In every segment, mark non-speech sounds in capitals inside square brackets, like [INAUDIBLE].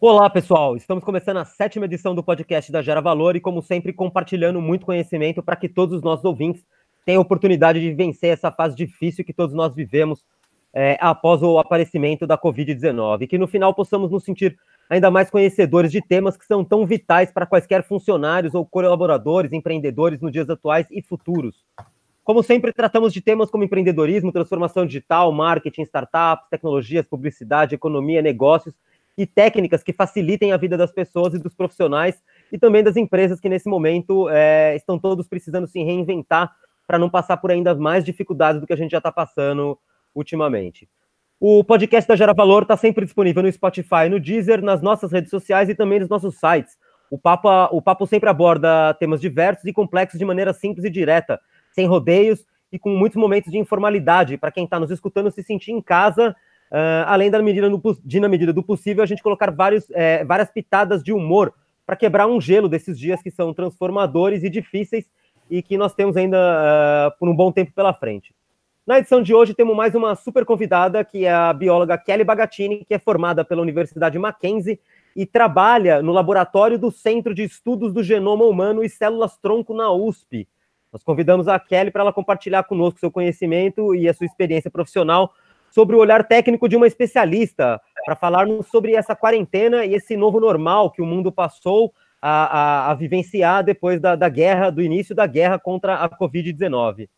Olá, pessoal! Estamos começando a sétima edição do podcast da Gera Valor e, como sempre, compartilhando muito conhecimento para que todos os nossos ouvintes tenham a oportunidade de vencer essa fase difícil que todos nós vivemos é, após o aparecimento da Covid-19 e que no final possamos nos sentir ainda mais conhecedores de temas que são tão vitais para quaisquer funcionários ou colaboradores, empreendedores nos dias atuais e futuros. Como sempre, tratamos de temas como empreendedorismo, transformação digital, marketing, startups, tecnologias, publicidade, economia, negócios e técnicas que facilitem a vida das pessoas e dos profissionais e também das empresas que nesse momento é, estão todos precisando se reinventar para não passar por ainda mais dificuldades do que a gente já está passando ultimamente. O podcast da Gera Valor está sempre disponível no Spotify, no Deezer, nas nossas redes sociais e também nos nossos sites. O papo, o papo sempre aborda temas diversos e complexos de maneira simples e direta, sem rodeios e com muitos momentos de informalidade, para quem está nos escutando se sentir em casa Uh, além da medida do, de, na medida do possível, a gente colocar vários, é, várias pitadas de humor para quebrar um gelo desses dias que são transformadores e difíceis e que nós temos ainda uh, por um bom tempo pela frente. Na edição de hoje, temos mais uma super convidada, que é a bióloga Kelly Bagatini, que é formada pela Universidade Mackenzie e trabalha no laboratório do Centro de Estudos do Genoma Humano e Células-Tronco na USP. Nós convidamos a Kelly para ela compartilhar conosco seu conhecimento e a sua experiência profissional sobre o olhar técnico de uma especialista, para falarmos sobre essa quarentena e esse novo normal que o mundo passou a, a, a vivenciar depois da, da, guerra, do início da guerra contra a Covid-19. Uh,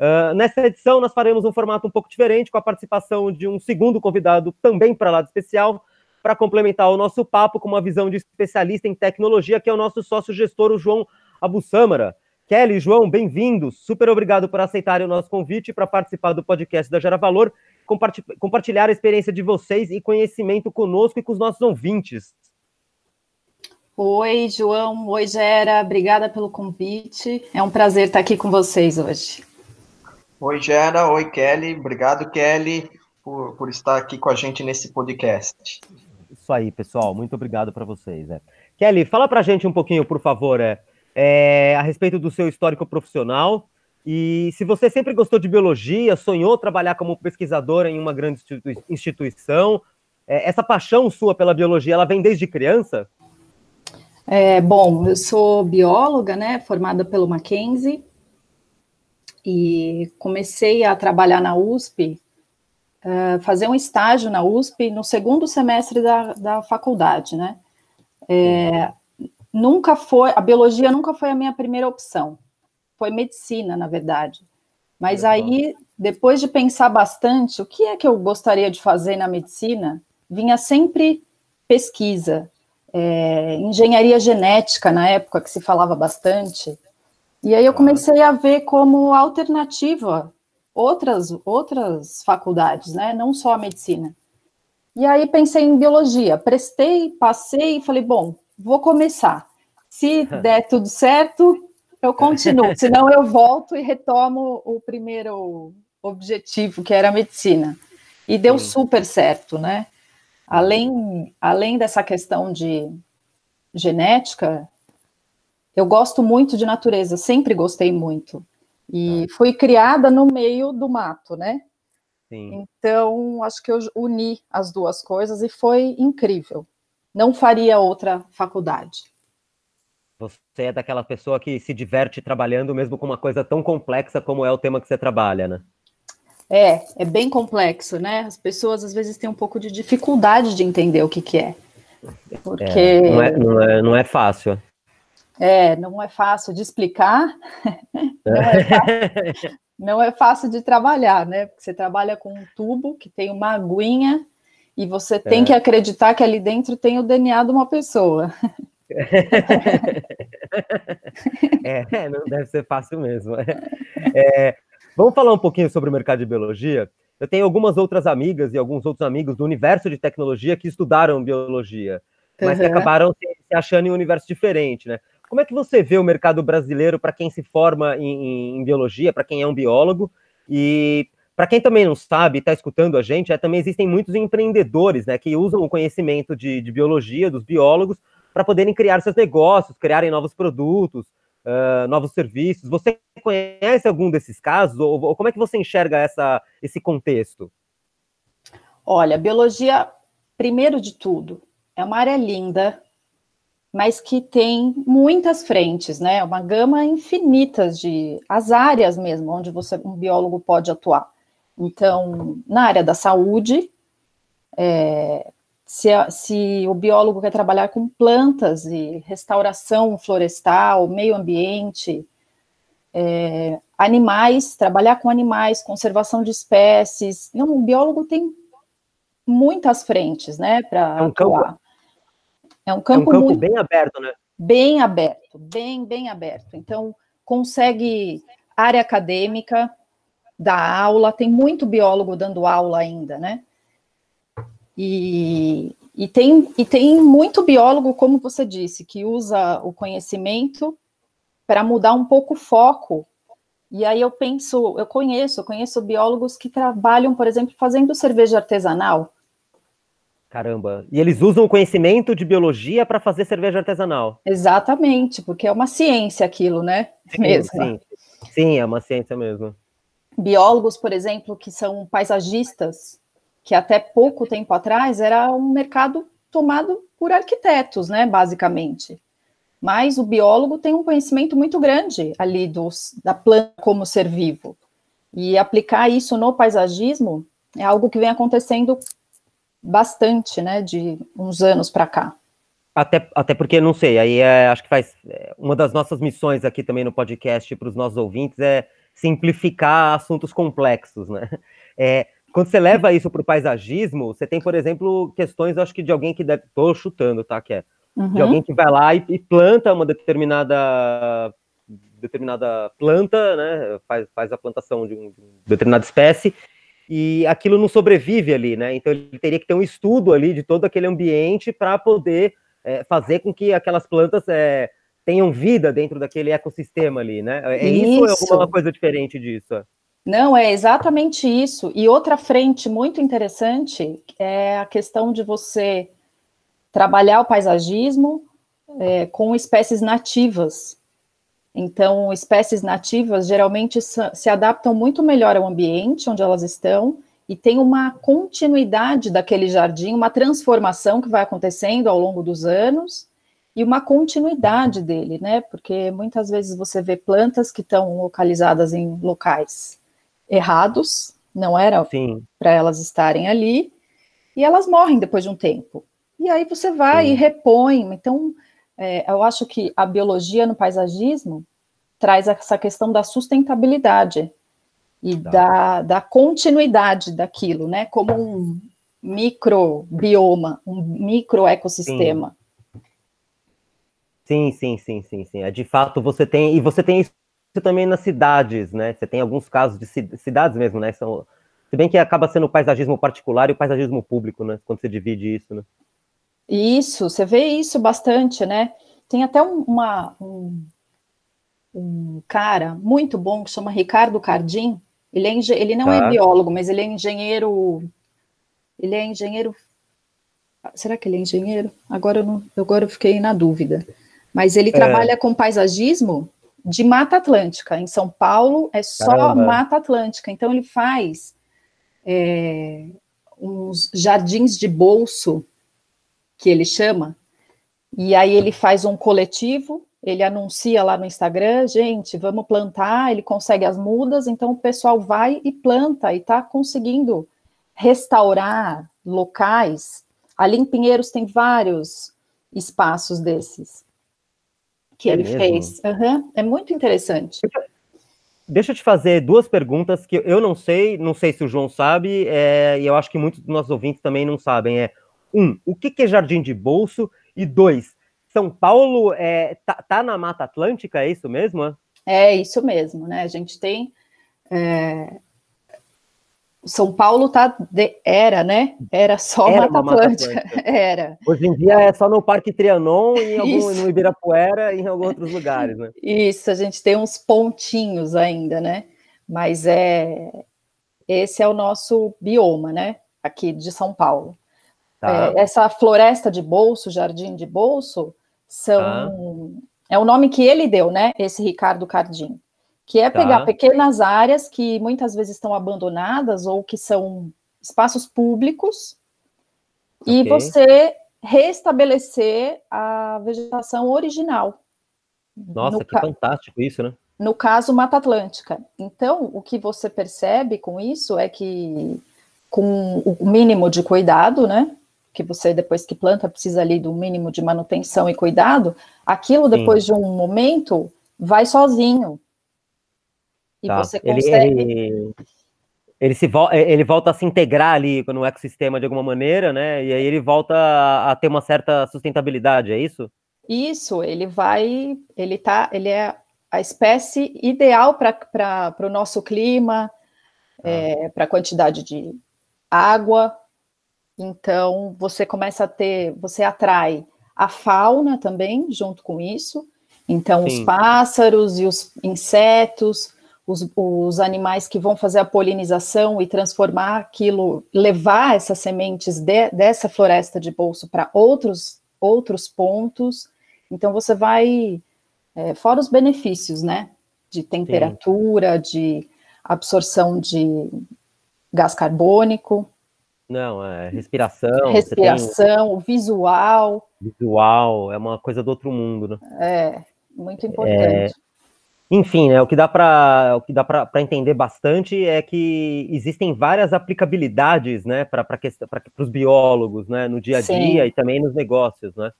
ah, nessa edição, nós faremos um formato um pouco diferente, com a participação de um segundo convidado, também para lado especial, para complementar o nosso papo com uma visão de especialista em tecnologia, que é o nosso sócio gestor, o João Abussamara. Kelly, João, bem-vindos. Super obrigado por aceitarem o nosso convite para participar do podcast da Gera Valor compartilhar a experiência de vocês e conhecimento conosco e com os nossos ouvintes. Oi, João. Oi, Gera. Obrigada pelo convite. É um prazer estar aqui com vocês hoje. Oi, Gera. Oi, Kelly. Obrigado, Kelly, por, por estar aqui com a gente nesse podcast. Isso aí, pessoal. Muito obrigado para vocês. É. Kelly, fala para a gente um pouquinho, por favor, é, é, a respeito do seu histórico profissional e se você sempre gostou de biologia, sonhou trabalhar como pesquisadora em uma grande instituição, é, essa paixão sua pela biologia, ela vem desde criança? É, bom, eu sou bióloga, né, formada pelo Mackenzie, e comecei a trabalhar na USP, uh, fazer um estágio na USP no segundo semestre da, da faculdade, né. É, nunca foi, a biologia nunca foi a minha primeira opção foi medicina, na verdade. Mas aí, depois de pensar bastante, o que é que eu gostaria de fazer na medicina, vinha sempre pesquisa, é, engenharia genética, na época que se falava bastante. E aí eu comecei a ver como alternativa outras, outras faculdades, né? Não só a medicina. E aí pensei em biologia, prestei, passei e falei, bom, vou começar. Se [LAUGHS] der tudo certo, eu continuo, [LAUGHS] senão eu volto e retomo o primeiro objetivo, que era a medicina. E deu Sim. super certo, né? Além, além dessa questão de genética, eu gosto muito de natureza, sempre gostei muito. E tá. fui criada no meio do mato, né? Sim. Então, acho que eu uni as duas coisas e foi incrível. Não faria outra faculdade. Você é daquela pessoa que se diverte trabalhando mesmo com uma coisa tão complexa como é o tema que você trabalha, né? É, é bem complexo, né? As pessoas às vezes têm um pouco de dificuldade de entender o que, que é. Porque. É, não, é, não, é, não é fácil. É, não é fácil de explicar, [LAUGHS] não, é fácil, não é fácil de trabalhar, né? Porque você trabalha com um tubo que tem uma aguinha e você tem é. que acreditar que ali dentro tem o DNA de uma pessoa. [LAUGHS] é, não deve ser fácil mesmo. [LAUGHS] É, vamos falar um pouquinho sobre o mercado de biologia. Eu tenho algumas outras amigas e alguns outros amigos do universo de tecnologia que estudaram biologia, mas uhum. que acabaram se, se, achando em um universo diferente, né? Como é que você vê o mercado brasileiro para quem se forma em, em biologia, para quem é um biólogo? E para quem também não sabe, está escutando a gente, é, também existem muitos empreendedores né, que usam o conhecimento de, de biologia, dos biólogos, para poderem criar seus negócios, criarem novos produtos, uh, novos serviços. Você conhece algum desses casos? Ou, ou, como é que você enxerga essa, esse contexto? Olha, biologia, primeiro de tudo, é uma área linda, mas que tem muitas frentes, né? Uma gama infinita de as áreas mesmo onde você um biólogo pode atuar. Então, na área da saúde, é, se, se o biólogo quer trabalhar com plantas e restauração florestal, meio ambiente, é, animais, trabalhar com animais, conservação de espécies. Não, o biólogo tem muitas frentes, né, para é um atuar. Campo, é um campo, é um campo muito, bem aberto, né? Bem aberto, bem, bem aberto. Então, consegue área acadêmica, dar aula, tem muito biólogo dando aula ainda, né? E, e, tem, e tem muito biólogo, como você disse, que usa o conhecimento para mudar um pouco o foco. E aí eu penso, eu conheço, eu conheço biólogos que trabalham, por exemplo, fazendo cerveja artesanal. Caramba, e eles usam o conhecimento de biologia para fazer cerveja artesanal. Exatamente, porque é uma ciência aquilo, né? Sim, mesmo. Sim, sim, é uma ciência mesmo. Biólogos, por exemplo, que são paisagistas, que até pouco tempo atrás era um mercado tomado por arquitetos, né, basicamente. Mas o biólogo tem um conhecimento muito grande ali dos, da planta como ser vivo. E aplicar isso no paisagismo é algo que vem acontecendo bastante, né, de uns anos para cá. Até, até porque, não sei, aí é, acho que faz. É, uma das nossas missões aqui também no podcast para os nossos ouvintes é simplificar assuntos complexos, né? É, quando você leva isso para o paisagismo, você tem, por exemplo, questões, acho que de alguém que deve. Estou chutando, tá? Que é uhum. de alguém que vai lá e, e, planta uma determinada determinada planta, né? Faz, faz a plantação de, um, de uma determinada espécie e aquilo não sobrevive ali, né? Então ele teria que ter um estudo ali de todo aquele ambiente para poder é, fazer com que aquelas plantas é, tenham vida dentro daquele ecossistema ali, né? É isso, isso ou é alguma coisa diferente disso? Não, é exatamente isso. E outra frente muito interessante é a questão de você trabalhar o paisagismo é, com espécies nativas. Então, espécies nativas geralmente se adaptam muito melhor ao ambiente onde elas estão e tem uma continuidade daquele jardim, uma transformação que vai acontecendo ao longo dos anos e uma continuidade dele, né? Porque muitas vezes você vê plantas que estão localizadas em locais errados, não era para elas estarem ali, e elas morrem depois de um tempo. E aí você vai Sim. e repõe. Então, é, eu acho que a biologia no paisagismo traz essa questão da sustentabilidade e tá. da, da continuidade daquilo, né? Como um microbioma, um microecossistema. Sim, sim, sim, sim, sim. É de fato você tem e você tem isso também nas cidades, né? Você tem alguns casos de cidades mesmo, né? São, se bem que acaba sendo o paisagismo particular e o paisagismo público, né? Quando você divide isso, né? Isso, você vê isso bastante, né? Tem até uma, um, um cara muito bom que chama Ricardo Cardim. Ele, é, ele não é tá. é biólogo, mas ele é engenheiro. Ele é engenheiro. Será que ele é engenheiro? Agora eu, não, agora eu fiquei na dúvida. Mas ele é. trabalha com paisagismo de Mata Atlântica. Em São Paulo é só Caramba. Mata Atlântica. Então ele faz é, uns jardins de bolso, que ele chama, e aí ele faz um coletivo, ele anuncia lá no Instagram, gente, vamos plantar, ele consegue as mudas, então o pessoal vai e planta e está conseguindo restaurar locais. Ali em Pinheiros tem vários espaços desses que é ele mesmo? fez. Uhum, é muito interessante. Deixa eu te fazer duas perguntas que eu não sei, não sei se o João sabe, é, e eu acho que muitos dos nossos ouvintes também não sabem. É um, o que, que é jardim de bolso? E dois, São Paulo é, tá, tá na Mata Atlântica, é isso mesmo? É isso mesmo, né? A gente tem é, são Paulo tá de, era, né? Era só era Mata, Atlântica. Mata Atlântica. [LAUGHS] Era. Hoje em dia é só no Parque Trianon e [LAUGHS] algum, no Ibirapuera e em alguns outros lugares, né? Isso, a gente tem uns pontinhos ainda, né? Mas é esse é o nosso bioma, né? Aqui de São Paulo. Tá. É, essa floresta de bolso, jardim de bolso, são ah. é o nome que ele deu, né? Esse Ricardo Cardim que é pegar tá. pequenas áreas que muitas vezes estão abandonadas ou que são espaços públicos okay. e você restabelecer a vegetação original. Nossa, no que fantástico isso, né? No caso, Mata Atlântica. Então, o que você percebe com isso é que, com o mínimo de cuidado, né? Que você, depois que planta, precisa ali do mínimo de manutenção e cuidado, aquilo, depois Sim. de um momento, vai sozinho. E tá. você consegue. Ele, ele, ele, se vo ele volta a se integrar ali no ecossistema de alguma maneira, né? E aí ele volta a, a ter uma certa sustentabilidade, é isso? Isso, ele vai, ele tá, ele é a espécie ideal para o nosso clima, ah. é, para a quantidade de água. Então, você começa a ter, você atrai a fauna também junto com isso. Então, Sim. os pássaros e os insetos, os, os, animais que vão fazer a polinização e transformar aquilo, levar essas sementes de, dessa floresta de bolso para outros, outros pontos. Então, você vai é, fora os benefícios, né? De temperatura, Sim. de absorção de gás carbônico. Não, é respiração. Respiração, tem... visual. Visual, é uma coisa do outro mundo, né? É, muito importante. É... Enfim, né, o que dá para o que dá para entender bastante é que existem várias aplicabilidades, né, para os biólogos, né, no dia a dia Sim. e também nos negócios, né?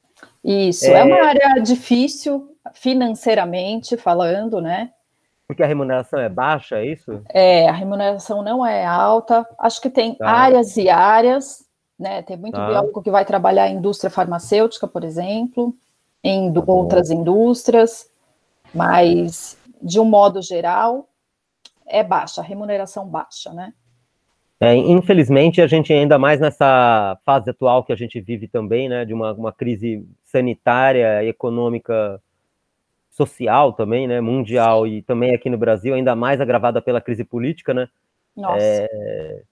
Isso, é... é uma área difícil financeiramente falando, né? Porque a remuneração é baixa, é isso? É, a remuneração não é alta. Acho que tem tá. áreas e áreas, né? Tem muito tá. biólogo que vai trabalhar em indústria farmacêutica, por exemplo, em tá outras indústrias, mas de um modo geral é baixa, a remuneração baixa, né? É, infelizmente, a gente ainda mais nessa fase atual que a gente vive também, né, de uma, uma crise sanitária, econômica, social também, né, mundial e também aqui no Brasil, ainda mais agravada pela crise política, né? Nossa. É,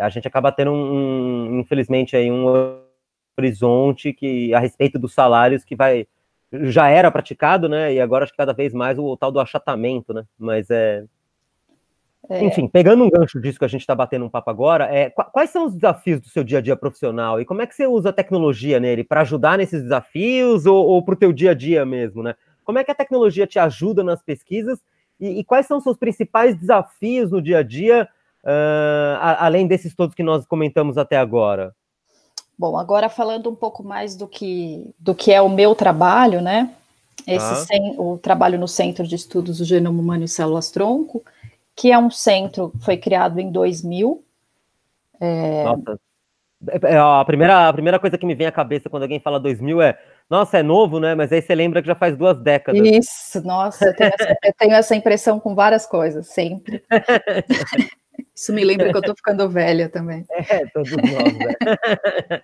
a gente acaba tendo um, um, infelizmente aí um horizonte que a respeito dos salários que vai já era praticado, né? E agora acho que cada vez mais o, tal do achatamento, né? Mas é é. Enfim, pegando um gancho disso que a gente está batendo um papo agora, é, quais são os desafios do seu dia a dia profissional e como é que você usa a tecnologia nele para ajudar nesses desafios ou, ou para o teu dia a dia mesmo, né? Como é que a tecnologia te ajuda nas pesquisas e, e quais são os seus principais desafios no dia a dia, uh, além desses todos que nós comentamos até agora? Bom, agora falando um pouco mais do que, do que é o meu trabalho, né? Esse ah. sem, o trabalho no Centro de Estudos do Genoma Humano e Células Tronco, que é um centro, foi criado em 2000. É... Nossa, é, é, a primeira, a primeira coisa que me vem à cabeça quando alguém fala 2000 é, nossa, é novo, né? Mas aí você lembra que já faz duas décadas. Isso, nossa, eu tenho essa, eu tenho essa impressão com várias coisas, sempre. [LAUGHS] Isso me lembra que eu tô ficando velha também. [LAUGHS] É, todos nós, né?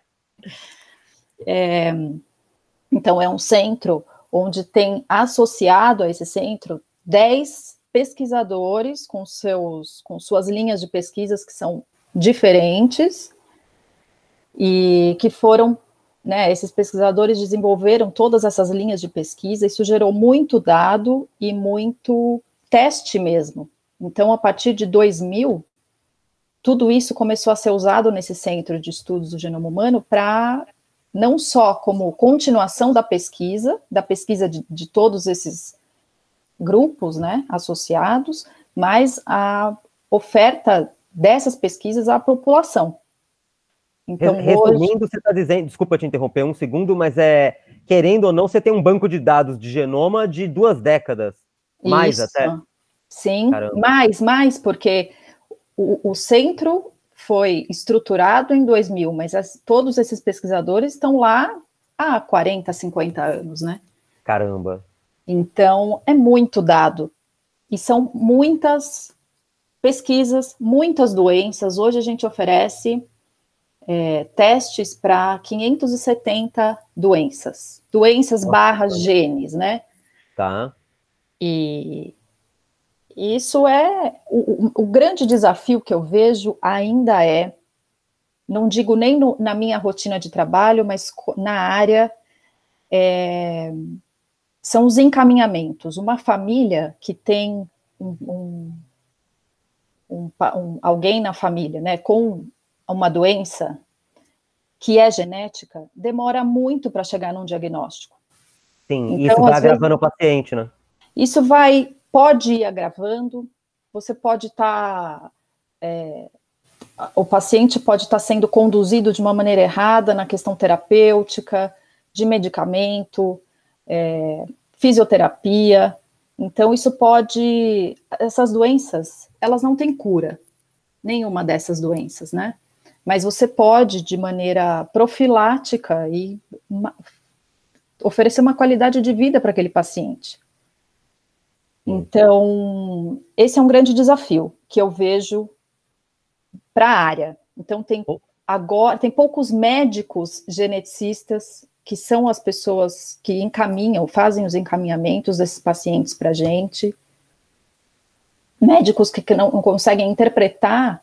[LAUGHS] é, então, é um centro onde tem associado a esse centro 10 pesquisadores com, seus, com suas linhas de pesquisas que são diferentes e que foram, né, esses pesquisadores desenvolveram todas essas linhas de pesquisa, isso gerou muito dado e muito teste mesmo. Então, a partir de 2000, tudo isso começou a ser usado nesse centro de estudos do genoma humano para não só como continuação da pesquisa, da pesquisa de, de todos esses grupos né, associados, mas a oferta dessas pesquisas à população. Então, Resumindo, hoje... você está dizendo, desculpa te interromper um segundo, mas é querendo ou não, você tem um banco de dados de genoma de duas décadas, mais Isso. até. Sim, Caramba. mais, mais, porque o, o, centro foi estruturado em 2000, mas as, todos esses pesquisadores estão lá há 40, 50 anos, né? Caramba. Então, é muito dado. E são muitas pesquisas, muitas doenças. Hoje a gente oferece é, testes para 570 doenças. Doenças barra genes, né? Tá. E isso é o, o, grande desafio que eu vejo ainda é, não digo nem no, na minha rotina de trabalho, mas na área é, são os encaminhamentos. Uma família que tem um, um, um, um, alguém na família, né, com uma doença que é genética, demora muito para chegar num diagnóstico. Sim, então, isso vai agravando vezes, o paciente, né? Isso vai, pode ir agravando, você pode estar. Tá, é, o paciente pode estar tá sendo conduzido de uma maneira errada na questão terapêutica, de medicamento, é, fisioterapia. Então, isso pode. Essas doenças, elas não têm cura, nenhuma dessas doenças, né? Mas você pode, de maneira profilática, e uma, oferecer uma qualidade de vida para aquele paciente. Então, esse é um grande desafio que eu vejo para a área. Então, tem agora tem poucos médicos geneticistas que são as pessoas que encaminham, fazem os encaminhamentos desses pacientes para a gente. Médicos que, que não, não conseguem interpretar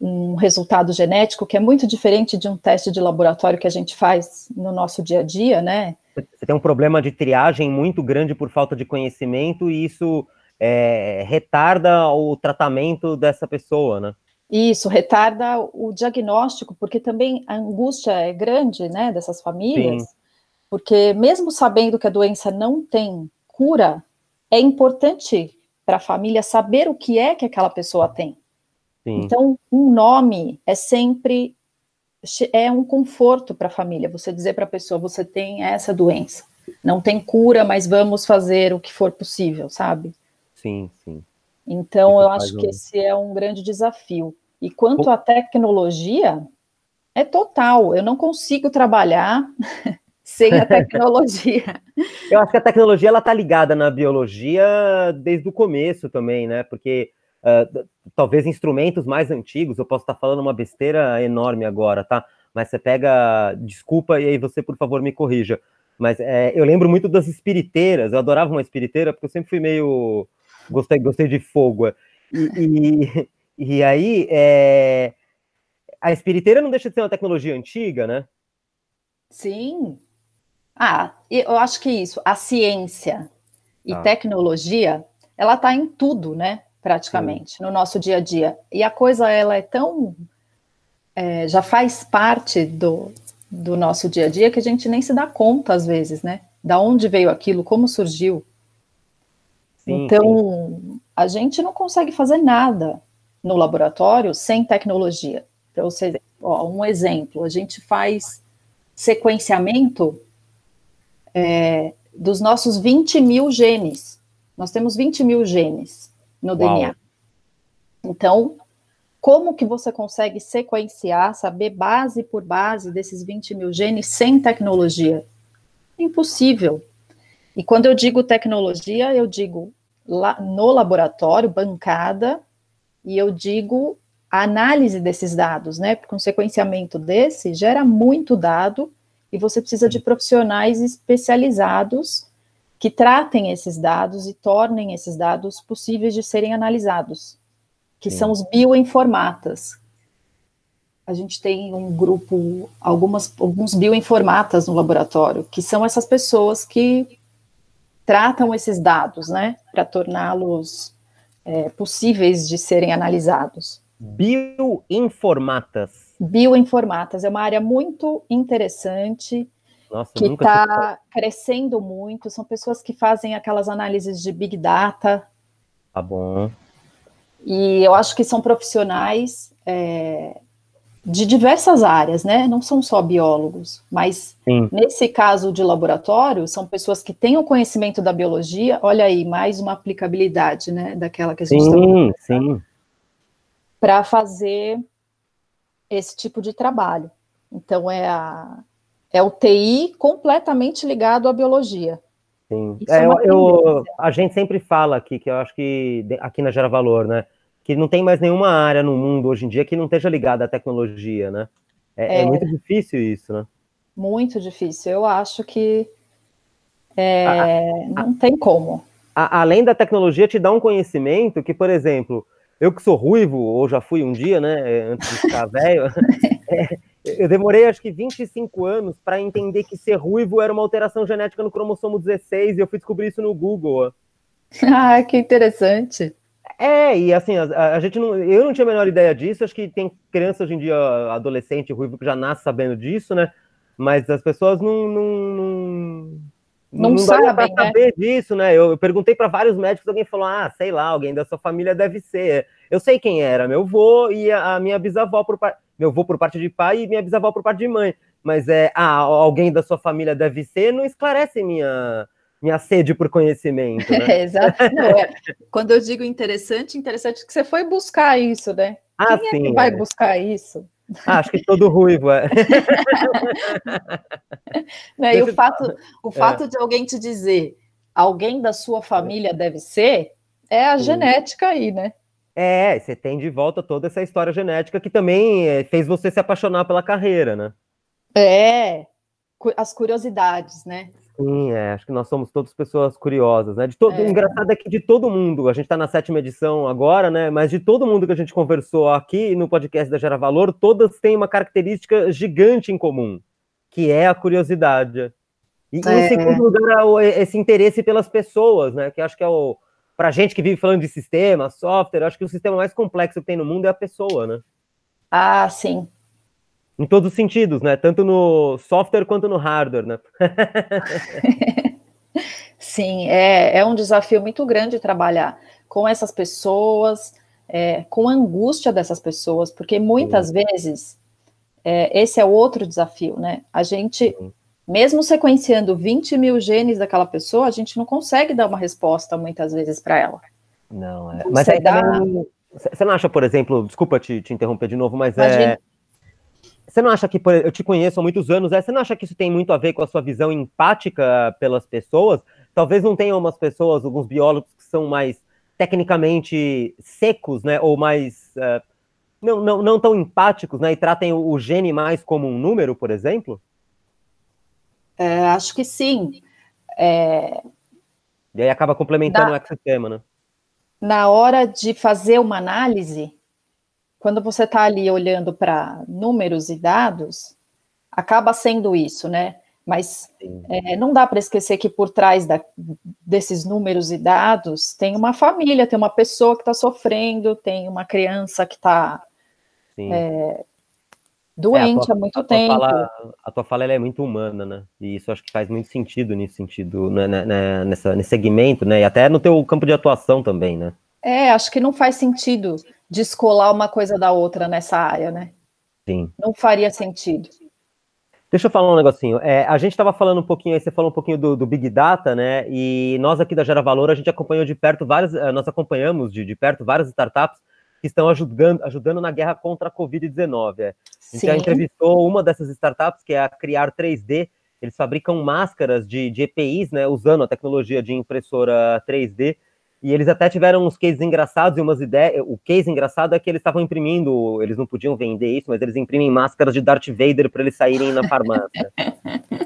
um resultado genético que é muito diferente de um teste de laboratório que a gente faz no nosso dia a dia, né? Você tem um problema de triagem muito grande por falta de conhecimento e isso é, retarda o tratamento dessa pessoa, né? Isso, retarda o diagnóstico, porque também a angústia é grande, né, dessas famílias, Sim. porque mesmo sabendo que a doença não tem cura, é importante para a família saber o que é que aquela pessoa tem. Sim. Então, um nome é sempre é um conforto para a família. Você dizer para a pessoa, você tem essa doença, não tem cura, mas vamos fazer o que for possível, sabe? Sim, sim. Então, eu acho um... que esse é um grande desafio. E quanto à tecnologia, é total. Eu não consigo trabalhar [LAUGHS] sem a tecnologia. [LAUGHS] eu acho que a tecnologia ela está ligada na biologia desde o começo também, né? Porque uh, talvez instrumentos mais antigos, eu posso estar falando uma besteira enorme agora, tá? Mas você pega, desculpa, e aí você, por favor, me corrija. Mas é, eu lembro muito das espiriteiras, eu adorava uma espiriteira, porque eu sempre fui meio. Gostei, gostei de fogo. E, e, [LAUGHS] e aí, é, a espiriteira não deixa de ser uma tecnologia antiga, né? Sim. Ah, eu acho que isso, a ciência e ah. tecnologia, ela está em tudo, né? Praticamente, Sim. no nosso dia a dia. E a coisa, ela é tão. É, já faz parte do, do nosso dia a dia que a gente nem se dá conta, às vezes, né? Da onde veio aquilo, como surgiu. Sim, então, sim. a gente não consegue fazer nada no laboratório sem tecnologia. Para você, ó, um exemplo, a gente faz sequenciamento é, dos nossos 20 mil genes. Nós temos 20 mil genes no Uau. DNA. Então, como que você consegue sequenciar, saber base por base desses 20 mil genes sem tecnologia? Impossível. E quando eu digo tecnologia, eu digo lá no laboratório, bancada, e eu digo a análise desses dados, né? Porque um sequenciamento desse gera muito dado e você precisa de profissionais especializados que tratem esses dados e tornem esses dados possíveis de serem analisados, que Sim. são os bioinformatas. A gente tem um grupo, algumas, alguns bioinformatas no laboratório, que são essas pessoas que tratam esses dados, né, para torná-los é, possíveis de serem analisados. Bioinformatas. Bioinformatas é uma área muito interessante nossa, que está crescendo muito. São pessoas que fazem aquelas análises de big data. Tá bom. E eu acho que são profissionais é, de diversas áreas, né? Não são só biólogos, mas sim. nesse caso de laboratório, são pessoas que têm o conhecimento da biologia. Olha aí, mais uma aplicabilidade, né? Daquela que a gente sim, sim. Para fazer esse tipo de trabalho. Então, é a, é o TI completamente ligado à biologia. Sim. É, é eu, eu, a gente sempre fala aqui, que eu acho que aqui na Gera Valor, né? Que não tem mais nenhuma área no mundo hoje em dia que não esteja ligada à tecnologia, né? É, é, é muito difícil isso, né? Muito difícil. Eu acho que é, a, não tem como. A, além da tecnologia te dá um conhecimento que, por exemplo, eu que sou ruivo, ou já fui um dia, né? Antes de ficar [LAUGHS] velho, [LAUGHS] é, eu demorei acho que 25 anos para entender que ser ruivo era uma alteração genética no cromossomo 16 e eu fui descobrir isso no Google. [LAUGHS] Ah, que interessante. É, e assim, a, a, gente não. Eu não tinha a menor ideia disso. Acho que tem criança hoje em dia, adolescente, ruivo, que já nasce sabendo disso, né? Mas as pessoas não. Não, não, não, não sabem, né? saber disso, né? Eu, eu perguntei para vários médicos, alguém falou: ah, sei lá, alguém da sua família deve ser. Eu sei quem era, meu avô e a, minha bisavó por parte. Meu avô por parte de pai e minha bisavó por parte de mãe. Mas é, ah, alguém da sua família deve ser, não esclarece minha minha sede por conhecimento. Né? [LAUGHS] É, exato. Não, é. Quando eu digo interessante, interessante que você foi buscar isso, né? Ah, Quem sim, é que vai é. buscar isso? Ah, acho que todo ruivo é. [LAUGHS] e o fato, o fato é. de alguém te dizer alguém da sua família deve ser, é a genética aí, né? É, você tem de volta toda essa história genética que também é, fez você se apaixonar pela carreira, né? É, as curiosidades, né? Sim, é, acho que nós somos todas pessoas curiosas, né? De todo, é. O engraçado é que de todo mundo, a gente está na sétima edição agora, né? Mas de todo mundo que a gente conversou aqui no podcast da Gera Valor, todas têm uma característica gigante em comum, que é a curiosidade. E, é. em segundo lugar, esse interesse pelas pessoas, né? Que acho que é o. Pra gente que vive falando de sistema, software, acho que o sistema mais complexo que tem no mundo é a pessoa, né? Ah, sim em todos os sentidos, né? Tanto no software quanto no hardware, né? [LAUGHS] Sim, é, é um desafio muito grande trabalhar com essas pessoas, é, com a angústia dessas pessoas, porque muitas vezes é, esse é outro desafio, né? A gente. Mesmo sequenciando 20 mil genes daquela pessoa, a gente não consegue dar uma resposta muitas vezes para ela. Não, é. Mas aí dá... também, você não acha, por exemplo, desculpa te, te interromper de novo, mas Imagina. é você não acha que, eu te conheço há muitos anos, é, você não acha que isso tem muito a ver com a sua visão empática pelas pessoas? Talvez não tenha umas pessoas, alguns biólogos que são mais tecnicamente secos, né, ou mais uh, não, não, não tão empáticos, né, e tratem o, o gene mais como um número, por exemplo? É, acho que sim. É... E aí acaba complementando na, o ecossistema, né? Na hora de fazer uma análise, quando você está ali olhando para números e dados, acaba sendo isso, né? Mas é, não dá para esquecer que por trás da, desses números e dados tem uma família, tem uma pessoa que está sofrendo, tem uma criança que está é, doente é, tua, há muito a tempo. Fala, a tua fala é muito humana, né? E isso acho que faz muito sentido nesse sentido, né, né, né, nessa, nesse segmento, né? E até no teu campo de atuação também, né? É, acho que não faz sentido descolar uma coisa da outra nessa área, né? Sim. Não faria sentido. Deixa eu falar um negocinho. É, a gente estava falando um pouquinho, aí você falou um pouquinho do, do, Big Data, né? E nós aqui da Gera Valor, a gente acompanhou de perto várias, eh, nós acompanhamos de, de perto várias startups que estão ajudando, ajudando na guerra contra a Covid-19. É. Gente Sim. já entrevistou uma dessas startups, que é a Criar 3D. Eles fabricam máscaras de, de EPIs, né? Usando a tecnologia de impressora 3D e eles até tiveram uns cases engraçados e umas ideias. O case engraçado é que eles estavam imprimindo, eles não podiam vender isso, mas eles imprimem máscaras de Darth Vader para eles saírem na farmácia.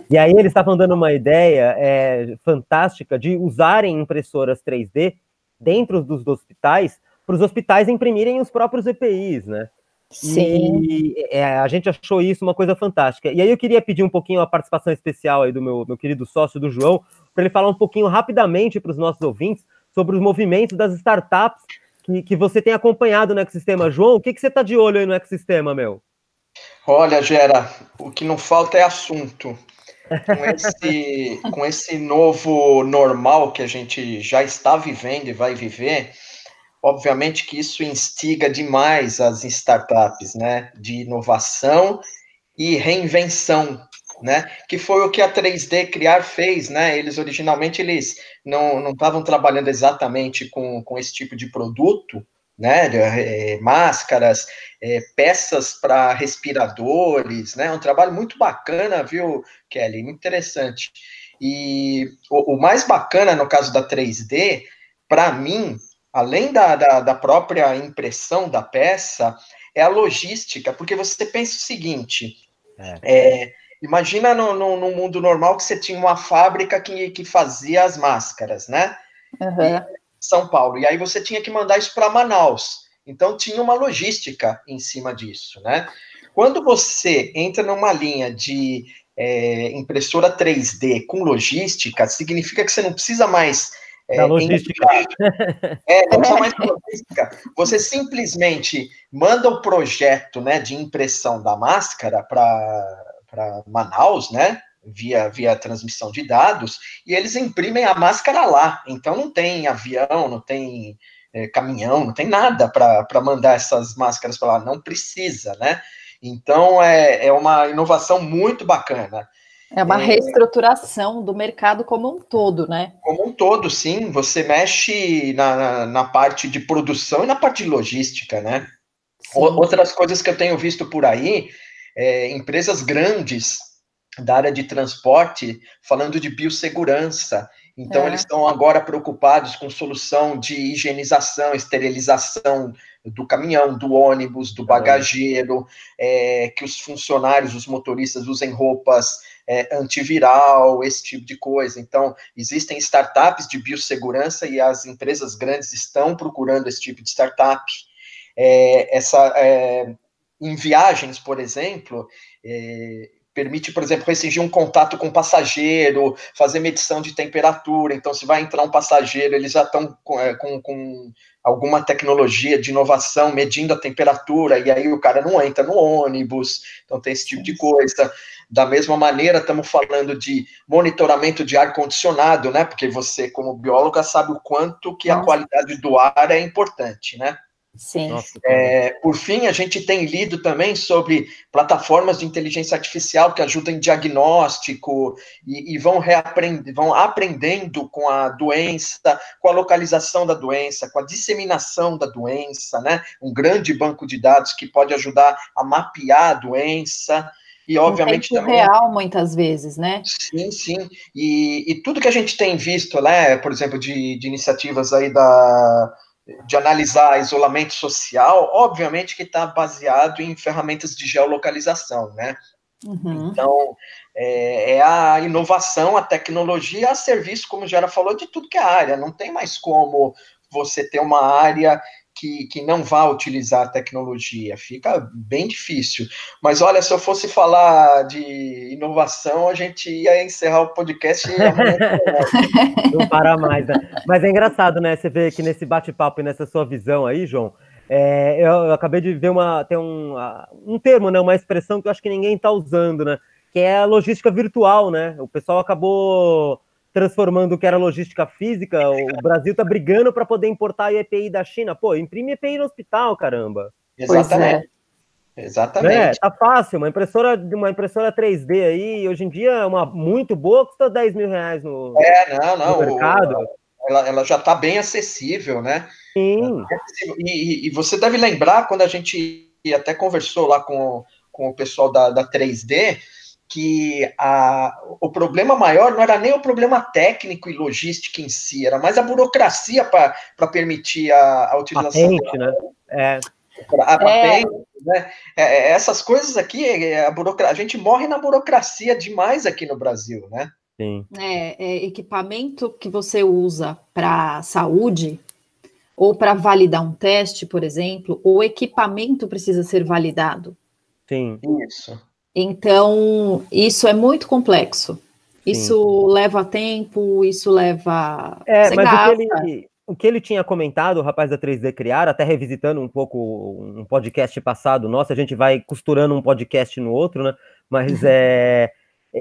e aí eles estavam dando uma ideia é, fantástica de usarem impressoras 3D dentro dos hospitais para os hospitais imprimirem os próprios EPIs, né? Sim. E é, a gente achou isso uma coisa fantástica. E aí eu queria pedir um pouquinho a participação especial aí do meu, meu querido sócio do João, para ele falar um pouquinho rapidamente para os nossos ouvintes sobre os movimentos das startups que, que você tem acompanhado no ecossistema. João, o que, que você está de olho aí no ecossistema, meu? Olha, Gera, o que não falta é assunto. Com [LAUGHS] esse, com esse novo normal que a gente já está vivendo e vai viver, obviamente que isso instiga demais as startups, né, de inovação e reinvenção, né? Que foi o que a 3D Criar fez, né? Eles originalmente eles não estavam trabalhando exatamente com, com esse tipo de produto, né? É, máscaras, é, peças para respiradores, né? Um trabalho muito bacana, viu, Kelly? Interessante. E o, o mais bacana no caso da 3D, para mim, além da, da, da própria impressão da peça, é a logística, porque você pensa o seguinte. É. É, Imagina no, no, no, mundo normal que você tinha uma fábrica que, que fazia as máscaras, né? Uhum. São Paulo. E aí você tinha que mandar isso para Manaus. Então tinha uma logística em cima disso, né? Quando você entra numa linha de é, impressora 3D com logística, significa que você não precisa mais da logística. É, não precisa mais logística. Você simplesmente manda o projeto né, de impressão da máscara para Manaus, né? Via, via transmissão de dados, e eles imprimem a máscara lá. Então não tem avião, não tem é, caminhão, não tem nada para mandar essas máscaras para lá, não precisa, né? Então é, é uma inovação muito bacana. É uma é, reestruturação do mercado como um todo, né? Como um todo, sim. Você mexe na, na, na parte de produção e na parte de logística, né? Sim. Outras coisas que eu tenho visto por aí, é, empresas grandes da área de transporte falando de biossegurança. Então, é. eles estão agora preocupados com solução de higienização, esterilização do caminhão, do ônibus, do bagageiro, é, que os funcionários, os motoristas usem roupas é, antiviral, esse tipo de coisa. Então, existem startups de biossegurança e as empresas grandes estão procurando esse tipo de startup. É, essa, é, em viagens, por exemplo, é, permite, por exemplo, restringir um contato com o passageiro, fazer medição de temperatura. Então, se vai entrar um passageiro, eles já estão com, é, com, com, alguma tecnologia de inovação medindo a temperatura, e aí o cara não entra no ônibus. Então, tem esse tipo de coisa. Da mesma maneira, estamos falando de monitoramento de ar-condicionado, né? Porque você, como bióloga, sabe o quanto que a qualidade do ar é importante, né? Sim. É, por fim, a gente tem lido também sobre plataformas de inteligência artificial que ajudam em diagnóstico e, e vão, vão aprendendo com a doença, com a localização da doença, com a disseminação da doença, né? Um grande banco de dados que pode ajudar a mapear a doença. E, obviamente, em tempo também. real, muitas vezes, né? Sim, sim. E, e tudo que a gente tem visto, né, por exemplo, de, de iniciativas aí da de analisar isolamento social, obviamente que está baseado em ferramentas de geolocalização, né? Uhum. Então, é, é, a inovação, a tecnologia a serviço, como já falou, de tudo que é área. Não tem mais como você ter uma área que, que não vá utilizar a tecnologia. Fica bem difícil. Mas olha, se eu fosse falar de inovação, a gente ia encerrar o podcast e [LAUGHS] não parar mais, né? Mas é engraçado, né? Você vê que nesse bate-papo e nessa sua visão aí, João. É, eu, eu, acabei de ver uma, tem um, um termo, né, uma expressão que eu acho que ninguém está usando, né, que é a logística virtual, né? O pessoal acabou transformando o que era logística física, o [LAUGHS] Brasil tá brigando para poder importar a EPI da China. Pô, imprime EPI no hospital, caramba. Exatamente. É. Exatamente. É, tá fácil, uma impressora, uma impressora 3D aí, hoje em dia, uma muito boa, custa 10 mil reais no, é, não, não, no mercado. O, ela, ela já está bem acessível, né? Sim. E, e, você deve lembrar, quando a gente até conversou lá com, com o pessoal da, da 3D, que a, o problema maior não era nem o problema técnico e logístico em si, era mais a burocracia para permitir a, a utilização. Patente, né? É. A patente, é. né? É, é, essas coisas aqui, é, a, burocracia, a gente morre na burocracia demais aqui no Brasil, né? Sim. É, equipamento que você usa para saúde ou para validar um teste, por exemplo, o equipamento precisa ser validado. Sim. Isso. Então, isso é muito complexo. Sim. Isso leva tempo, isso leva. É, mas o que, ele, o que, ele, tinha comentado, o rapaz da 3D Criar, até revisitando um pouco um podcast passado nosso, a gente vai costurando um podcast no outro, né? Mas [LAUGHS] é.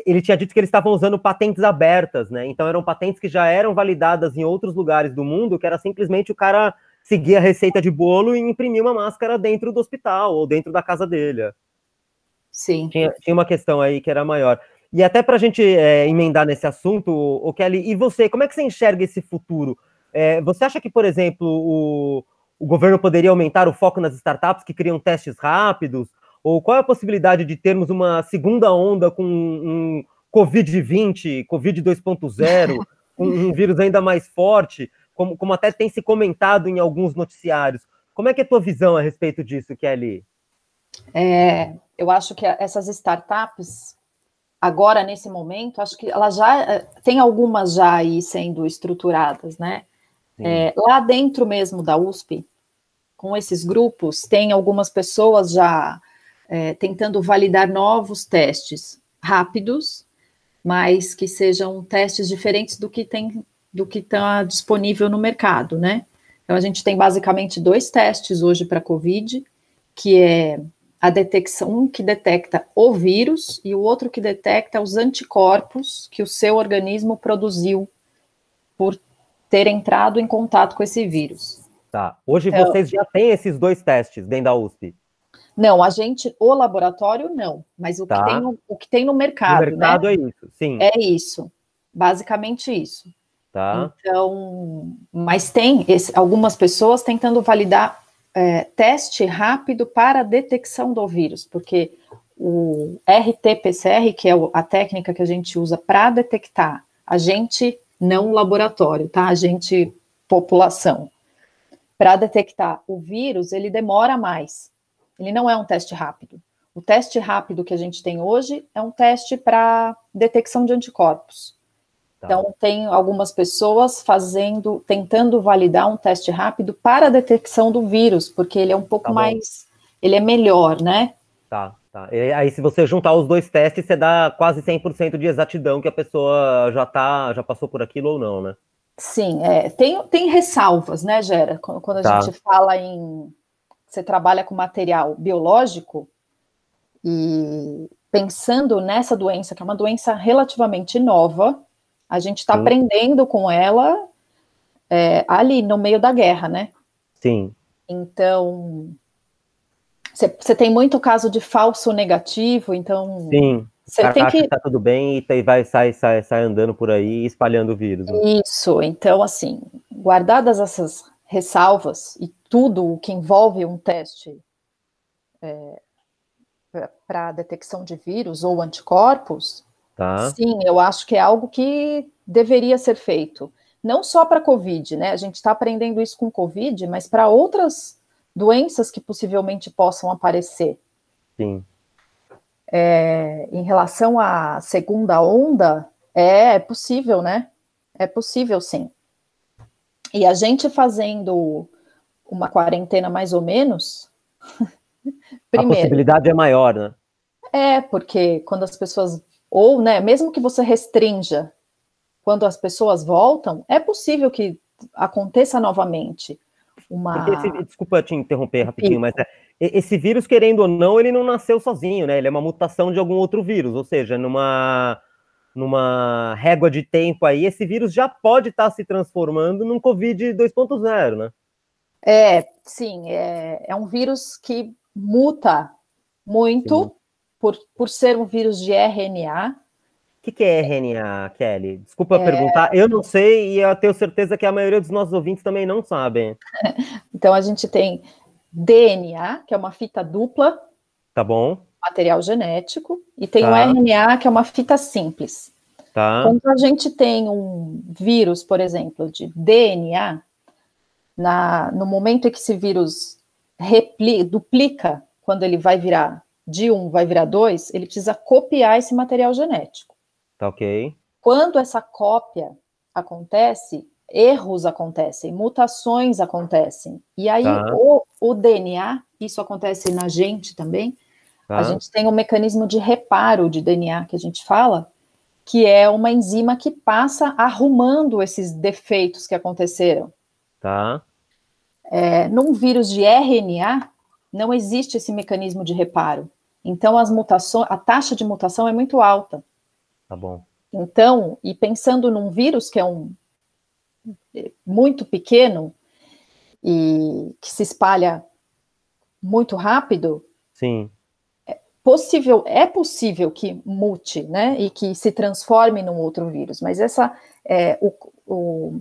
Ele tinha dito que eles estavam usando patentes abertas, né? Então eram patentes que já eram validadas em outros lugares do mundo, que era simplesmente o cara seguir a receita de bolo e imprimir uma máscara dentro do hospital ou dentro da casa dele. Sim. Tinha, tinha uma questão aí que era maior. E até para a gente é, emendar nesse assunto, o Kelly, e você, como é que você enxerga esse futuro? É, você acha que, por exemplo, o, o governo poderia aumentar o foco nas startups que criam testes rápidos? Ou qual é a possibilidade de termos uma segunda onda com um Covid-20, Covid 2.0, um, [LAUGHS] um vírus ainda mais forte, como, como até tem se comentado em alguns noticiários? Como é que é a tua visão a respeito disso, Kelly? É, eu acho que essas startups, agora, nesse momento, acho que elas já eh, tem algumas já aí sendo estruturadas, né? É, lá dentro mesmo da USP, com esses grupos, tem algumas pessoas já é, tentando validar novos testes rápidos, mas que sejam testes diferentes do que tem do que está disponível no mercado, né? Então, a gente tem basicamente dois testes hoje para COVID, que é a detecção, um que detecta o vírus e o outro que detecta os anticorpos que o seu organismo produziu por ter entrado em contato com esse vírus. Tá. Hoje então, vocês já têm esses dois testes dentro da USP? Não, a gente, o laboratório não, mas o, tá. que, tem no, o que tem no mercado. O mercado né? é isso, sim. É isso, basicamente isso. Tá. Então, mas tem esse, algumas pessoas tentando validar é, teste rápido para detecção do vírus, porque o RT-PCR, que é a técnica que a gente usa para detectar agente não laboratório, tá? Agente população. Para detectar o vírus, ele demora mais. Ele não é um teste rápido. O teste rápido que a gente tem hoje é um teste para detecção de anticorpos. Tá. Então, tem algumas pessoas fazendo, tentando validar um teste rápido para a detecção do vírus, porque ele é um pouco tá mais, ele é melhor, né? Tá, tá. E aí, se você juntar os dois testes, você dá quase 100% de exatidão que a pessoa já tá, já passou por aquilo ou não, né? Sim, é, tem, tem ressalvas, né, Gera? Quando, quando a tá. gente fala em. Você trabalha com material biológico, e pensando nessa doença, que é uma doença relativamente nova, a gente está aprendendo com ela é, ali no meio da guerra, né? Sim. Então, você tem muito caso de falso negativo, então. Sim. Você tem que tá tudo bem e vai sai, sai, sai andando por aí espalhando o vírus. Né? Isso. Então, assim, guardadas essas ressalvas e tudo o que envolve um teste é, para detecção de vírus ou anticorpos, Tá. Sim, eu acho que é algo que deveria ser feito. Não só para Covid, né? A gente está aprendendo isso com Covid, mas para outras doenças que possivelmente possam aparecer. Sim. É, em relação à segunda onda, é, é possível, né? É possível, sim. E a gente fazendo uma quarentena mais ou menos. [LAUGHS] primeiro, a possibilidade é maior, né? É, porque quando as pessoas ou, né, mesmo que você restrinja quando as pessoas voltam, é possível que aconteça novamente uma. Esse, desculpa te interromper rapidinho, mas é, esse vírus, querendo ou não, ele não nasceu sozinho, né? Ele é uma mutação de algum outro vírus, ou seja, numa, numa régua de tempo aí, esse vírus já pode estar tá se transformando num Covid 2.0, né? É, sim, é, é um vírus que muta muito. Sim por, por ser um vírus de RNA. O que, que é RNA, Kelly? Desculpa é... perguntar, eu não sei e eu tenho certeza que a maioria dos nossos ouvintes também não sabem. [LAUGHS] então a gente tem DNA, que é uma fita dupla. Tá bom. Material genético, e tem tá. o RNA, que é uma fita simples. Tá. Quando a gente tem um vírus, por exemplo, de DNA, na, no momento em que esse vírus repli, duplica, quando ele vai virar de um vai virar dois, ele precisa copiar esse material genético. Tá ok. Quando essa cópia acontece, erros acontecem, mutações acontecem. E aí tá. o, o, DNA, isso acontece na gente também, tá. a gente tem um mecanismo de reparo de DNA que a gente fala, que é uma enzima que passa arrumando esses defeitos que aconteceram. Tá. É, num vírus de RNA, não existe esse mecanismo de reparo. Então, as mutações, a taxa de mutação é muito alta. Tá bom. Então, e pensando num vírus que é um muito pequeno e que se espalha muito rápido, sim, é possível é possível que mute, né, e que se transforme num outro vírus. Mas essa é, o, o,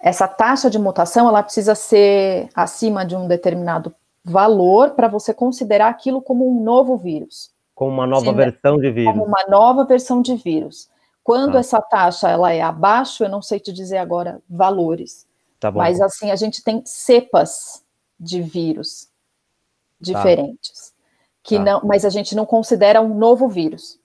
essa taxa de mutação ela precisa ser acima de um determinado valor para você considerar aquilo como um novo vírus. Como uma nova Sim, versão de vírus. Como uma nova versão de vírus. Quando tá. essa taxa ela é abaixo, eu não sei te dizer agora valores. Tá. Mas assim, a gente tem cepas de vírus diferentes. Tá. Que tá. não, mas a gente não considera um novo vírus.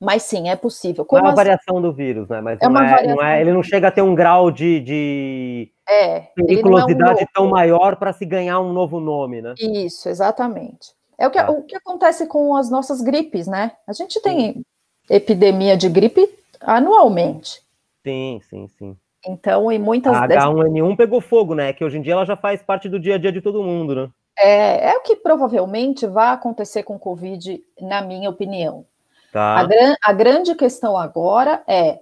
Mas sim, é possível. Como não é uma as... variação do vírus, né? Mas é não, é, não é, ele não chega a ter um grau de, de é, periculosidade é um tão maior para se ganhar um novo nome, né? Isso, exatamente. É o que, ah. o que acontece com as nossas gripes, né? A gente tem sim. epidemia de gripe anualmente. Sim, sim, sim. Então, e muitas A H1N1 pegou fogo, né? Que hoje em dia ela já faz parte do dia a dia de todo mundo, né? É, é o que provavelmente vai acontecer com o Covid, na minha opinião. Tá. A, gran, a grande questão agora é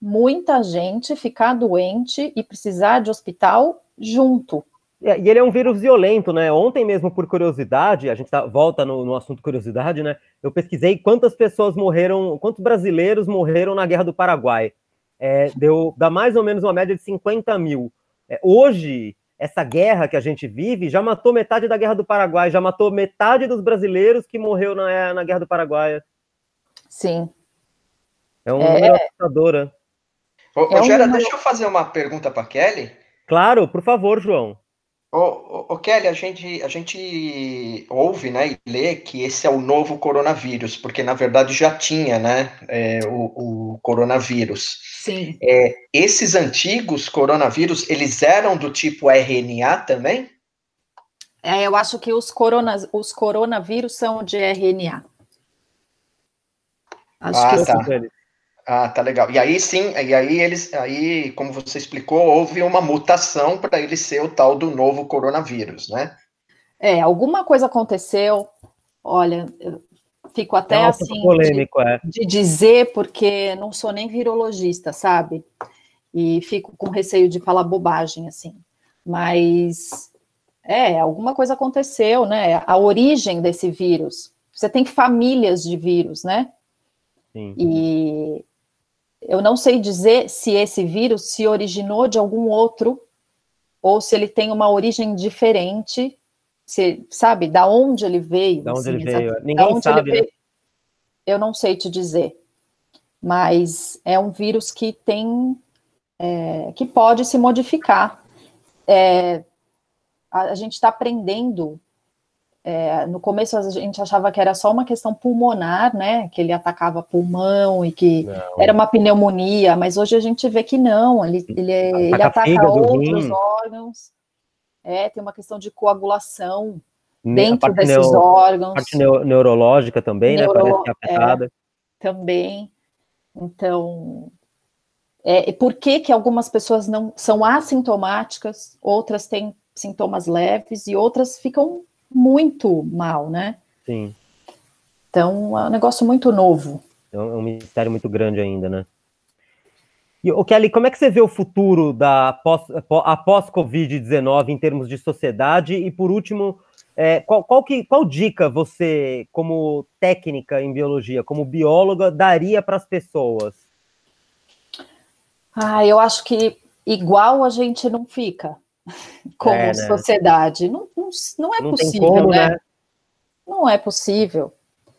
muita gente ficar doente e precisar de hospital junto. É, E ele é um vírus violento, né? Ontem mesmo, por curiosidade, a gente tá- volta no, no assunto curiosidade, né? Eu pesquisei quantas pessoas morreram, quantos brasileiros morreram na Guerra do Paraguai. É, deu, dá mais ou menos uma média de 50 mil. É, hoje, essa guerra que a gente vive já matou metade da Guerra do Paraguai, já matou metade dos brasileiros que morreu na, na Guerra do Paraguai. Sim. É um É. número assustador, né? Ô, ô, É um Gera, número- deixa eu fazer uma pergunta para Kelly. Claro, por favor, João. Ô, ô, ô, Kelly, a gente, a gente ouve, né, e lê que esse é o novo coronavírus, porque na verdade já tinha, né, é, o, o coronavírus. Sim. É, esses antigos coronavírus, eles eram do tipo RNA também? É, eu acho que os, coronas, os coronavírus são de RNA. Acho Ah, que tá. Ah, tá legal. E aí sim, e aí eles, aí, como você explicou, houve uma mutação para ele ser o tal do novo coronavírus, né? É, alguma coisa aconteceu. Olha, eu fico até É assim de, polêmico, é. de dizer, porque não sou nem virologista, sabe? E fico com receio de falar bobagem, assim. Mas é, alguma coisa aconteceu, né? A origem desse vírus. Você tem famílias de vírus, né? Sim. E eu não sei dizer se esse vírus se originou de algum outro ou se ele tem uma origem diferente, se, sabe, da onde ele veio. Da onde assim, ele veio. Ninguém sabe, né? veio, eu não sei te dizer. Mas é um vírus que tem, é, que pode se modificar. É, a, a gente está aprendendo. É, no começo a gente achava que era só uma questão pulmonar, né? Que ele atacava pulmão e que Não. era uma pneumonia, mas hoje a gente vê que não, ele, ele, é- ele Ataca outros rim. órgãos. É, tem uma questão de coagulação Ne- a dentro desses neo- órgãos parte neo- neurológica também, né? Neuro- Parece que é afetada. também. Então, é, e por que que algumas pessoas não são assintomáticas, outras têm sintomas leves e outras ficam muito mal, né? Sim. Então, é um negócio muito novo. É um, é mistério muito grande ainda, né? E, o Kelly, como é que você vê o futuro da pós, pó- após Covid-19 em termos de sociedade? E por último, é, qual, qual, que, qual dica você, como técnica em biologia, como bióloga, daria para as pessoas? Ah, eu acho que igual a gente não fica [LAUGHS] como É, né? sociedade. Não, não, não é Não tem possível, como, né? né? Não é possível.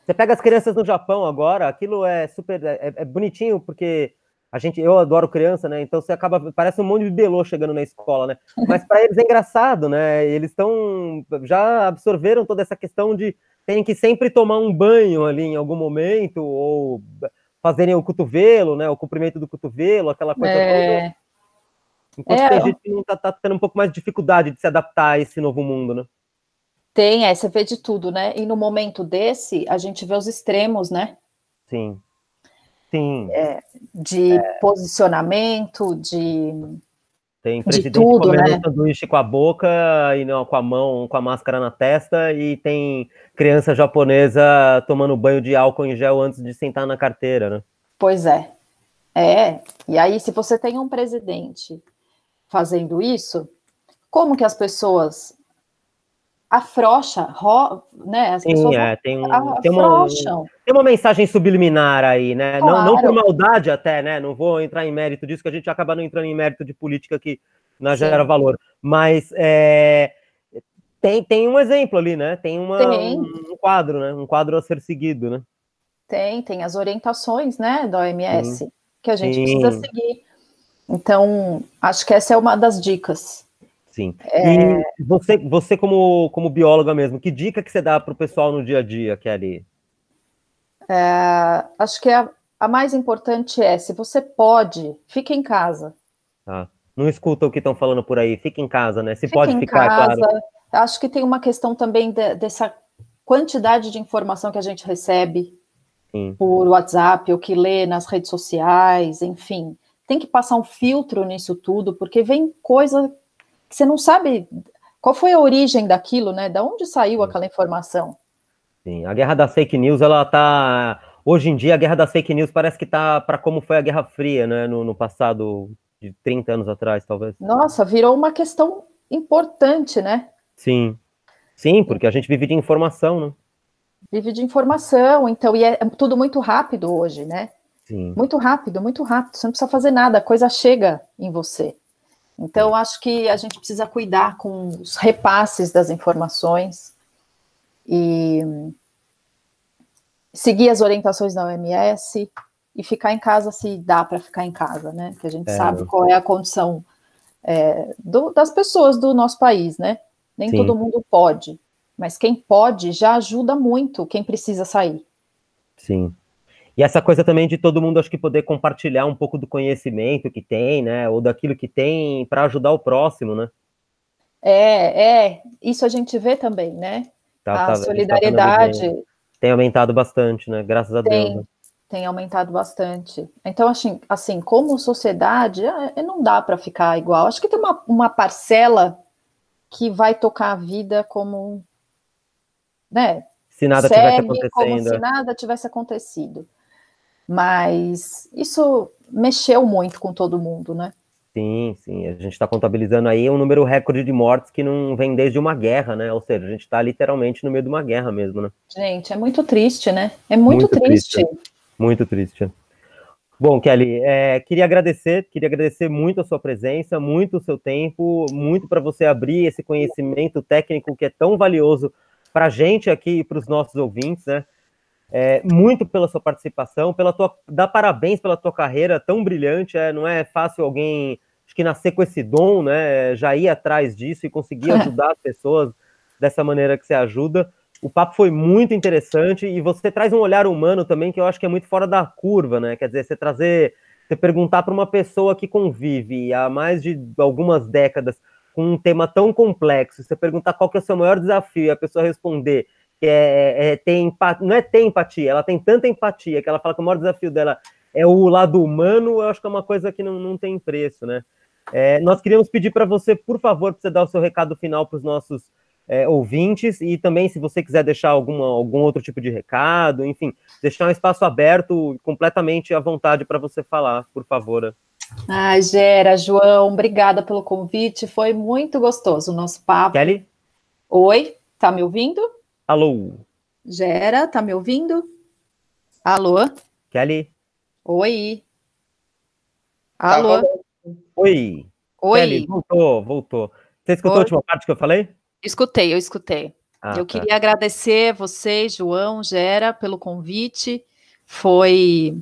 Você pega as crianças no Japão agora, aquilo é super. É, é bonitinho, porque a gente, eu adoro criança, né? Então você acaba. Parece um monte de bebelô chegando na escola, né? [LAUGHS] Mas para eles é engraçado, né? Eles estão. Já absorveram toda essa questão de terem que sempre tomar um banho ali em algum momento, ou fazerem o cotovelo, né? O comprimento do cotovelo, aquela coisa toda. É, Enquanto É, tem gente que não tá, tá tendo um pouco mais de dificuldade de se adaptar a esse novo mundo, né? tem, é, você vê de tudo, né? E no momento desse, a gente vê os extremos, né? Sim. Sim. De posicionamento, de. Tem presidente tudo, comendo né? sanduíche com a boca e não com a mão, com a máscara na testa, e tem criança japonesa tomando banho de álcool em gel antes de sentar na carteira, né? Pois é. É. E aí, se você tem um presidente fazendo isso, como que as pessoas afrouxa, ro, né? As pessoas Sim, é, tem, tem, uma, tem uma mensagem subliminar aí, né? Não, não por Claro. maldade até, né? Não vou entrar em mérito disso, que a gente acaba não entrando em mérito de política que Sim. gera valor. Mas é, tem, tem um exemplo ali, né? Tem, uma, Tem. Um, um quadro, né? Um quadro a ser seguido, né? Tem, tem as orientações, né, da OMS, que a gente Sim. precisa seguir. Então, acho que essa é uma das dicas. Sim. É. E você, você como, como bióloga mesmo, que dica que você dá para o pessoal no dia a dia, Kelly? É, acho que a, a mais importante é, se você pode, fique em casa. Tá? Não escuta o que estão falando por aí, fica em casa, né? Se Fique pode em ficar, é casa. claro. Acho que tem uma questão também de- dessa quantidade de informação que a gente recebe Sim. por WhatsApp, ou que lê nas redes sociais, enfim. Tem que passar um filtro nisso tudo, porque vem coisa que você não sabe qual foi a origem daquilo, né? Da onde saiu aquela informação? Sim, a guerra das fake news, ela tá. Hoje em dia, a guerra das fake news parece que tá para como foi a Guerra Fria, né? No, no passado de 30 anos atrás, talvez. Nossa, virou uma questão importante, né? Sim. Sim, porque a gente vive de informação, né? Vive de informação, então, e é tudo muito rápido hoje, né? Sim. Muito rápido, muito rápido. Você não precisa fazer nada, a coisa chega em você. Então, acho que a gente precisa cuidar com os repasses das informações e seguir as orientações da OMS e ficar em casa se dá para ficar em casa, né? Que a gente é, sabe qual é a condição é, do, das pessoas do nosso país, né? Nem Sim. todo mundo pode, mas quem pode já ajuda muito quem precisa sair. Sim. E essa coisa também de todo mundo, acho que poder compartilhar um pouco do conhecimento que tem, né? Ou daquilo que tem para ajudar o próximo, né? É, é. Isso a gente vê também, né? Tá, a tá, tá solidariedade. Tá tem aumentado bastante, né? Graças a tem, Deus. Né? Tem aumentado bastante. Então, assim, assim como sociedade, é, é não dá para ficar igual. Acho que tem uma, uma parcela que vai tocar a vida como, né? Se nada tivesse acontecendo. Como se nada tivesse acontecido. Mas isso mexeu muito com todo mundo, né? Sim, sim. A gente está contabilizando aí um número recorde de mortes que não vem desde uma guerra, né? Ou seja, a gente está literalmente no meio de uma guerra mesmo, né? Gente, é muito triste, né? É muito, muito triste. triste. Muito triste. Bom, Kelly, é, queria agradecer, queria agradecer muito a sua presença, muito o seu tempo, muito para você abrir esse conhecimento técnico que é tão valioso para a gente aqui e para os nossos ouvintes, né? É, muito pela sua participação, pela tua, dá parabéns pela tua carreira tão brilhante. É, não é fácil alguém acho que nascer com esse dom, né? Já ir atrás disso e conseguir [LAUGHS] ajudar as pessoas dessa maneira que você ajuda. O papo foi muito interessante e você traz um olhar humano também que eu acho que é muito fora da curva, né? Quer dizer, você trazer, você perguntar para uma pessoa que convive há mais de algumas décadas com um tema tão complexo, você perguntar qual que é o seu maior desafio e a pessoa responder é, é ter empatia, não é ter empatia, ela tem tanta empatia que ela fala que o maior desafio dela é o lado humano, eu acho que é uma coisa que não, não tem preço, né? É, nós queríamos pedir para você, por favor, para você dar o seu recado final para os nossos é, ouvintes e também, se você quiser deixar alguma, algum outro tipo de recado, enfim, deixar um espaço aberto, completamente à vontade para você falar, por favor. Ah, Gera, João, obrigada pelo convite, foi muito gostoso o nosso papo. Kelly? Oi, tá me ouvindo? Alô? Gera, tá me ouvindo? Alô? Kelly? Oi. Alô? Tá Oi. Oi. Kelly, voltou, voltou. Você escutou Oi. a última parte que eu falei? Escutei, eu escutei. Ah, eu tá. queria agradecer você, João, Gera, pelo convite. Foi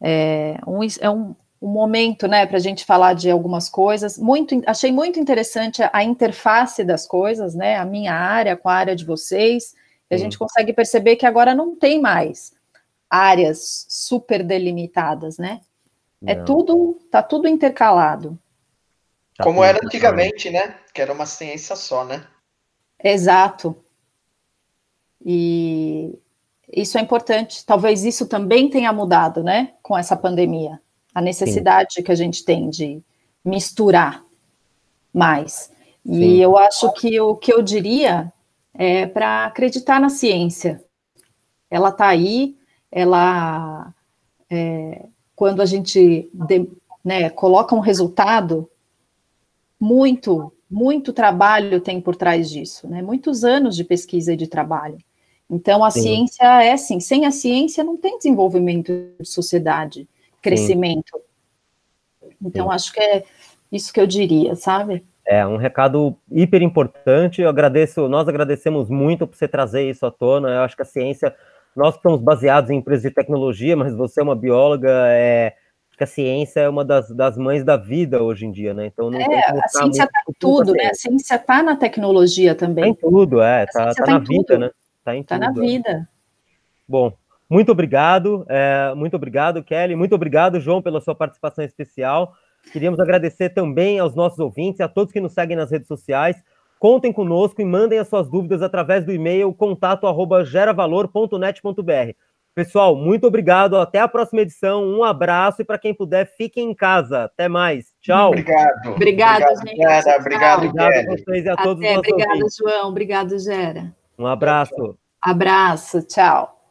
é, um, é um, um momento, né, para a gente falar de algumas coisas. Muito, achei muito interessante a interface das coisas, né, a minha área com a área de vocês. E a gente consegue perceber que agora não tem mais áreas super delimitadas, né? É não. É tudo, tá tudo intercalado. Tá Como era antigamente, né? Que era uma ciência só, né? Exato. E isso é importante. Talvez isso também tenha mudado, né? Com essa pandemia a necessidade Sim. que a gente tem de misturar mais. E Sim. eu acho que o que eu diria é para acreditar na ciência. Ela está aí, ela é, quando a gente de, né, coloca um resultado, muito, muito trabalho tem por trás disso, né? Muitos anos de pesquisa e de trabalho. Então a Sim. ciência é assim, sem a ciência não tem desenvolvimento de sociedade crescimento. Sim. Então, Sim. acho que é isso que eu diria, sabe? É um recado hiper importante. Eu agradeço, nós agradecemos muito por você trazer isso à tona. Eu acho que a ciência, nós estamos baseados em empresas de tecnologia, mas você é uma bióloga, é, que a ciência é uma das, das mães da vida hoje em dia, né? Então não é, a ciência está em tudo, né? A ciência está na tecnologia também. Está em tudo, é, está tá, tá na vida, tudo. né? Está em tá tudo. Está na vida. É. Bom, muito obrigado, é, muito obrigado, Kelly. Muito obrigado, João, pela sua participação especial. Queríamos agradecer também aos nossos ouvintes e a todos que nos seguem nas redes sociais. Contem conosco e mandem as suas dúvidas através do e-mail contato@geravalor.net.br. Pessoal, muito obrigado. Até a próxima edição. Um abraço e para quem puder, fiquem em casa. Até mais. Tchau. Obrigado. Obrigada, gente. Gera, obrigado, Obrigado a vocês e a todos Até, os nossos obrigada, ouvintes. João. Obrigado, Gera. Um abraço. Abraço, tchau. Tchau.